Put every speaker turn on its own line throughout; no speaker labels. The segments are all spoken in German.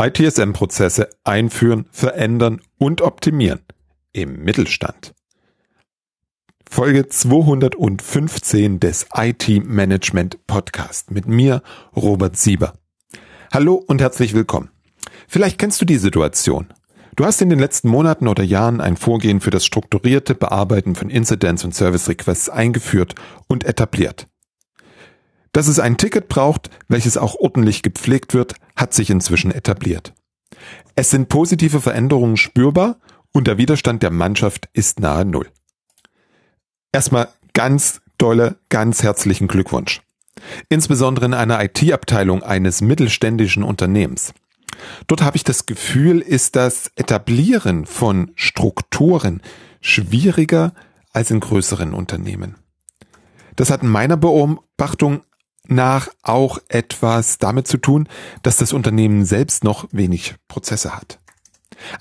ITSM-Prozesse einführen, verändern und optimieren im Mittelstand. Folge 215 des IT Management Podcast mit mir, Robert Sieber. Hallo und herzlich willkommen. Vielleicht kennst du die Situation. Du hast in den letzten Monaten oder Jahren ein Vorgehen für das strukturierte Bearbeiten von Incidents und Service Requests eingeführt und etabliert. Dass es ein Ticket braucht, welches auch ordentlich gepflegt wird, hat sich inzwischen etabliert. Es sind positive Veränderungen spürbar und der Widerstand der Mannschaft ist nahe Null. Erstmal ganz dolle, ganz herzlichen Glückwunsch. Insbesondere in einer IT-Abteilung eines mittelständischen Unternehmens. Dort habe ich das Gefühl, ist das Etablieren von Strukturen schwieriger als in größeren Unternehmen. Das hat in meiner Beobachtung nach auch etwas damit zu tun, dass das Unternehmen selbst noch wenig Prozesse hat.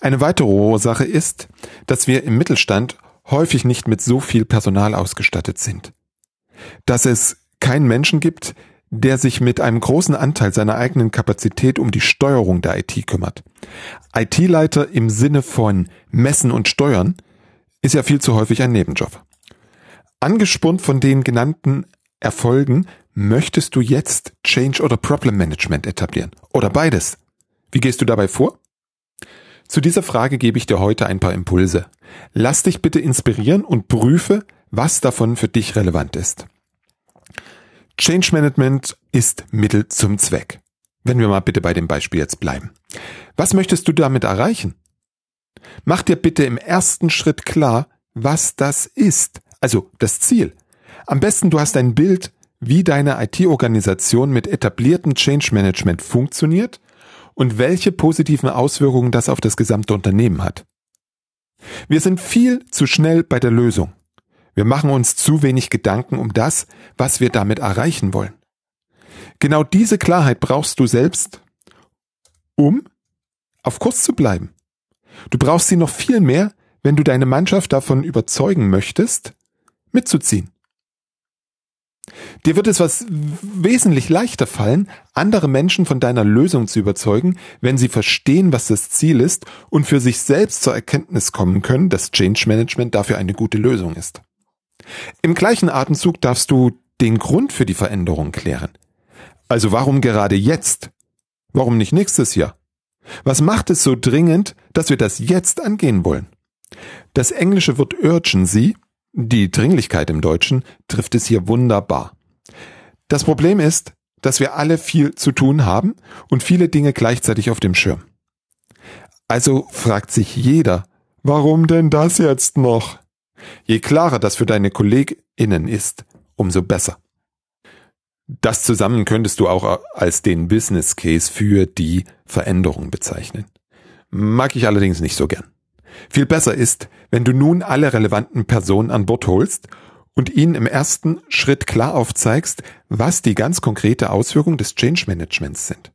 Eine weitere Ursache ist, dass wir im Mittelstand häufig nicht mit so viel Personal ausgestattet sind. Dass es keinen Menschen gibt, der sich mit einem großen Anteil seiner eigenen Kapazität um die Steuerung der IT kümmert. IT-Leiter im Sinne von Messen und Steuern ist ja viel zu häufig ein Nebenjob. Angespornt von den genannten Erfolgen möchtest du jetzt Change oder Problem Management etablieren? Oder beides? Wie gehst du dabei vor? Zu dieser Frage gebe ich dir heute ein paar Impulse. Lass dich bitte inspirieren und prüfe, was davon für dich relevant ist. Change Management ist Mittel zum Zweck. Wenn wir mal bitte bei dem Beispiel jetzt bleiben. Was möchtest du damit erreichen? Mach dir bitte im ersten Schritt klar, was das ist, also das Ziel. Am besten du hast ein Bild, wie deine IT-Organisation mit etabliertem Change Management funktioniert und welche positiven Auswirkungen das auf das gesamte Unternehmen hat. Wir sind viel zu schnell bei der Lösung. Wir machen uns zu wenig Gedanken um das, was wir damit erreichen wollen. Genau diese Klarheit brauchst du selbst, um auf Kurs zu bleiben. Du brauchst sie noch viel mehr, wenn du deine Mannschaft davon überzeugen möchtest, mitzuziehen. Dir wird es was wesentlich leichter fallen, andere Menschen von deiner Lösung zu überzeugen, wenn sie verstehen, was das Ziel ist und für sich selbst zur Erkenntnis kommen können, dass Change Management dafür eine gute Lösung ist. Im gleichen Atemzug darfst du den Grund für die Veränderung klären. Also warum gerade jetzt? Warum nicht nächstes Jahr? Was macht es so dringend, dass wir das jetzt angehen wollen? Das englische Wort Urgency die Dringlichkeit im Deutschen trifft es hier wunderbar. Das Problem ist, dass wir alle viel zu tun haben und viele Dinge gleichzeitig auf dem Schirm. Also fragt sich jeder, warum denn das jetzt noch? Je klarer das für deine KollegInnen ist, umso besser. Das zusammen könntest du auch als den Business Case für die Veränderung bezeichnen. Mag ich allerdings nicht so gern. Viel besser ist, wenn du nun alle relevanten Personen an Bord holst und ihnen im ersten Schritt klar aufzeigst, was die ganz konkrete Auswirkung des Change Managements sind.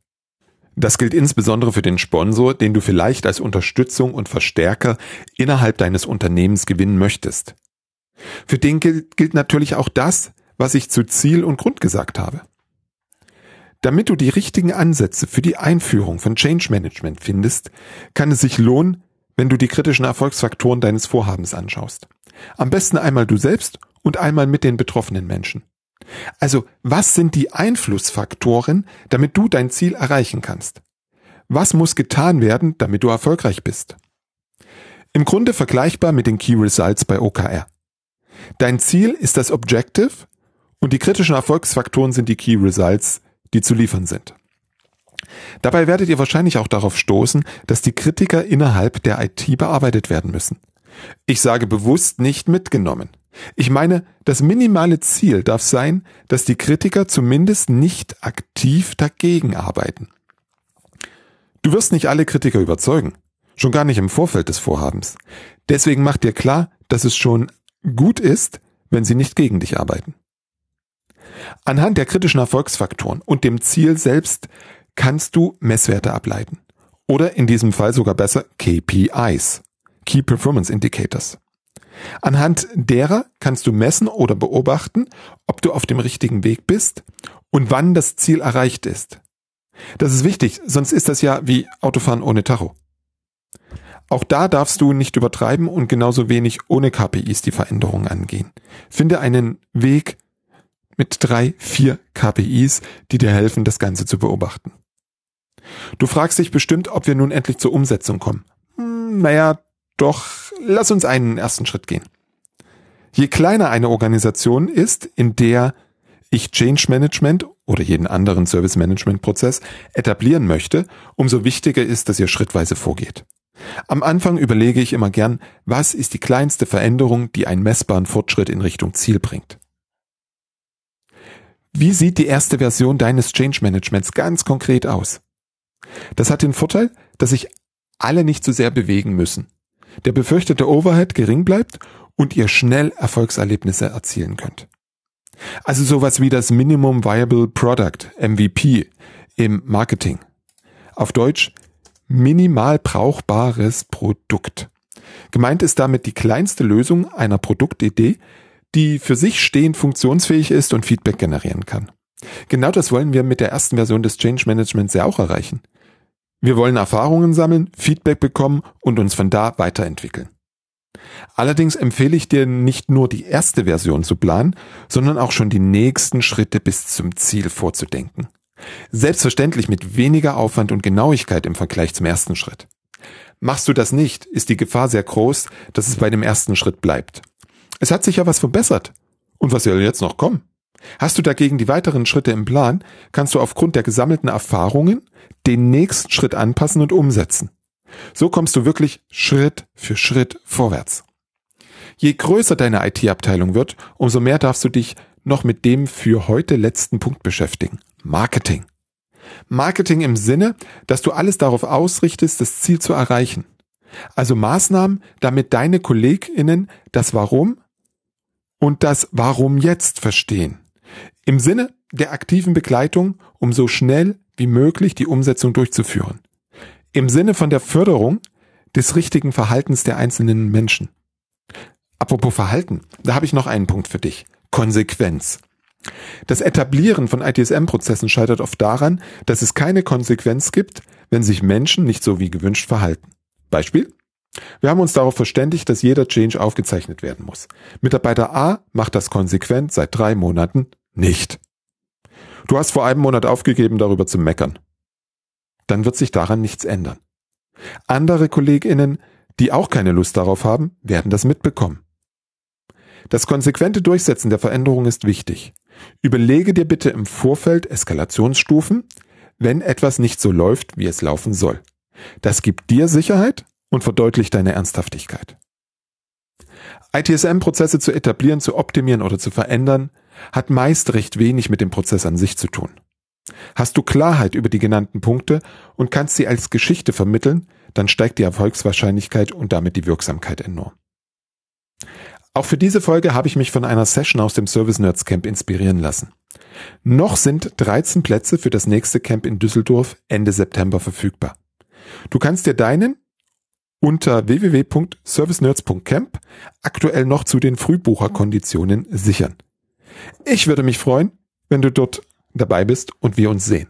Das gilt insbesondere für den Sponsor, den du vielleicht als Unterstützung und Verstärker innerhalb deines Unternehmens gewinnen möchtest. Für den gilt, gilt natürlich auch das, was ich zu Ziel und Grund gesagt habe. Damit du die richtigen Ansätze für die Einführung von Change Management findest, kann es sich lohnen, wenn du die kritischen Erfolgsfaktoren deines Vorhabens anschaust. Am besten einmal du selbst und einmal mit den betroffenen Menschen. Also, was sind die Einflussfaktoren, damit du dein Ziel erreichen kannst? Was muss getan werden, damit du erfolgreich bist? Im Grunde vergleichbar mit den Key Results bei OKR. Dein Ziel ist das Objective und die kritischen Erfolgsfaktoren sind die Key Results, die zu liefern sind. Dabei werdet ihr wahrscheinlich auch darauf stoßen, dass die Kritiker innerhalb der IT bearbeitet werden müssen. Ich sage bewusst nicht mitgenommen. Ich meine, das minimale Ziel darf sein, dass die Kritiker zumindest nicht aktiv dagegen arbeiten. Du wirst nicht alle Kritiker überzeugen, schon gar nicht im Vorfeld des Vorhabens. Deswegen mach dir klar, dass es schon gut ist, wenn sie nicht gegen dich arbeiten. Anhand der kritischen Erfolgsfaktoren und dem Ziel selbst kannst du Messwerte ableiten. Oder in diesem Fall sogar besser KPIs, Key Performance Indicators. Anhand derer kannst du messen oder beobachten, ob du auf dem richtigen Weg bist und wann das Ziel erreicht ist. Das ist wichtig, sonst ist das ja wie Autofahren ohne Tacho. Auch da darfst du nicht übertreiben und genauso wenig ohne KPIs die Veränderung angehen. Finde einen Weg mit drei, vier KPIs, die dir helfen, das Ganze zu beobachten. Du fragst dich bestimmt, ob wir nun endlich zur Umsetzung kommen. Hm, naja, doch lass uns einen ersten Schritt gehen. Je kleiner eine Organisation ist, in der ich Change Management oder jeden anderen Service Management Prozess etablieren möchte, umso wichtiger ist, dass ihr schrittweise vorgeht. Am Anfang überlege ich immer gern, was ist die kleinste Veränderung, die einen messbaren Fortschritt in Richtung Ziel bringt. Wie sieht die erste Version deines Change Managements ganz konkret aus? Das hat den Vorteil, dass sich alle nicht so sehr bewegen müssen. Der befürchtete Overhead gering bleibt und ihr schnell Erfolgserlebnisse erzielen könnt. Also sowas wie das Minimum Viable Product, MVP, im Marketing. Auf Deutsch minimal brauchbares Produkt. Gemeint ist damit die kleinste Lösung einer Produktidee, die für sich stehend funktionsfähig ist und Feedback generieren kann. Genau das wollen wir mit der ersten Version des Change Managements ja auch erreichen. Wir wollen Erfahrungen sammeln, Feedback bekommen und uns von da weiterentwickeln. Allerdings empfehle ich dir nicht nur die erste Version zu planen, sondern auch schon die nächsten Schritte bis zum Ziel vorzudenken. Selbstverständlich mit weniger Aufwand und Genauigkeit im Vergleich zum ersten Schritt. Machst du das nicht, ist die Gefahr sehr groß, dass es bei dem ersten Schritt bleibt. Es hat sich ja was verbessert. Und was soll jetzt noch kommen? Hast du dagegen die weiteren Schritte im Plan, kannst du aufgrund der gesammelten Erfahrungen den nächsten Schritt anpassen und umsetzen. So kommst du wirklich Schritt für Schritt vorwärts. Je größer deine IT-Abteilung wird, umso mehr darfst du dich noch mit dem für heute letzten Punkt beschäftigen. Marketing. Marketing im Sinne, dass du alles darauf ausrichtest, das Ziel zu erreichen. Also Maßnahmen, damit deine KollegInnen das Warum und das Warum jetzt verstehen. Im Sinne der aktiven Begleitung, um so schnell wie möglich die Umsetzung durchzuführen. Im Sinne von der Förderung des richtigen Verhaltens der einzelnen Menschen. Apropos Verhalten, da habe ich noch einen Punkt für dich. Konsequenz. Das Etablieren von ITSM-Prozessen scheitert oft daran, dass es keine Konsequenz gibt, wenn sich Menschen nicht so wie gewünscht verhalten. Beispiel? Wir haben uns darauf verständigt, dass jeder Change aufgezeichnet werden muss. Mitarbeiter A macht das konsequent seit drei Monaten nicht. Du hast vor einem Monat aufgegeben, darüber zu meckern dann wird sich daran nichts ändern. Andere Kolleginnen, die auch keine Lust darauf haben, werden das mitbekommen. Das konsequente Durchsetzen der Veränderung ist wichtig. Überlege dir bitte im Vorfeld Eskalationsstufen, wenn etwas nicht so läuft, wie es laufen soll. Das gibt dir Sicherheit und verdeutlicht deine Ernsthaftigkeit. ITSM-Prozesse zu etablieren, zu optimieren oder zu verändern, hat meist recht wenig mit dem Prozess an sich zu tun. Hast du Klarheit über die genannten Punkte und kannst sie als Geschichte vermitteln, dann steigt die Erfolgswahrscheinlichkeit und damit die Wirksamkeit enorm. Auch für diese Folge habe ich mich von einer Session aus dem Service Nerds Camp inspirieren lassen. Noch sind 13 Plätze für das nächste Camp in Düsseldorf Ende September verfügbar. Du kannst dir deinen unter www.servicenerds.camp aktuell noch zu den Frühbucherkonditionen sichern. Ich würde mich freuen, wenn du dort dabei bist und wir uns sehen.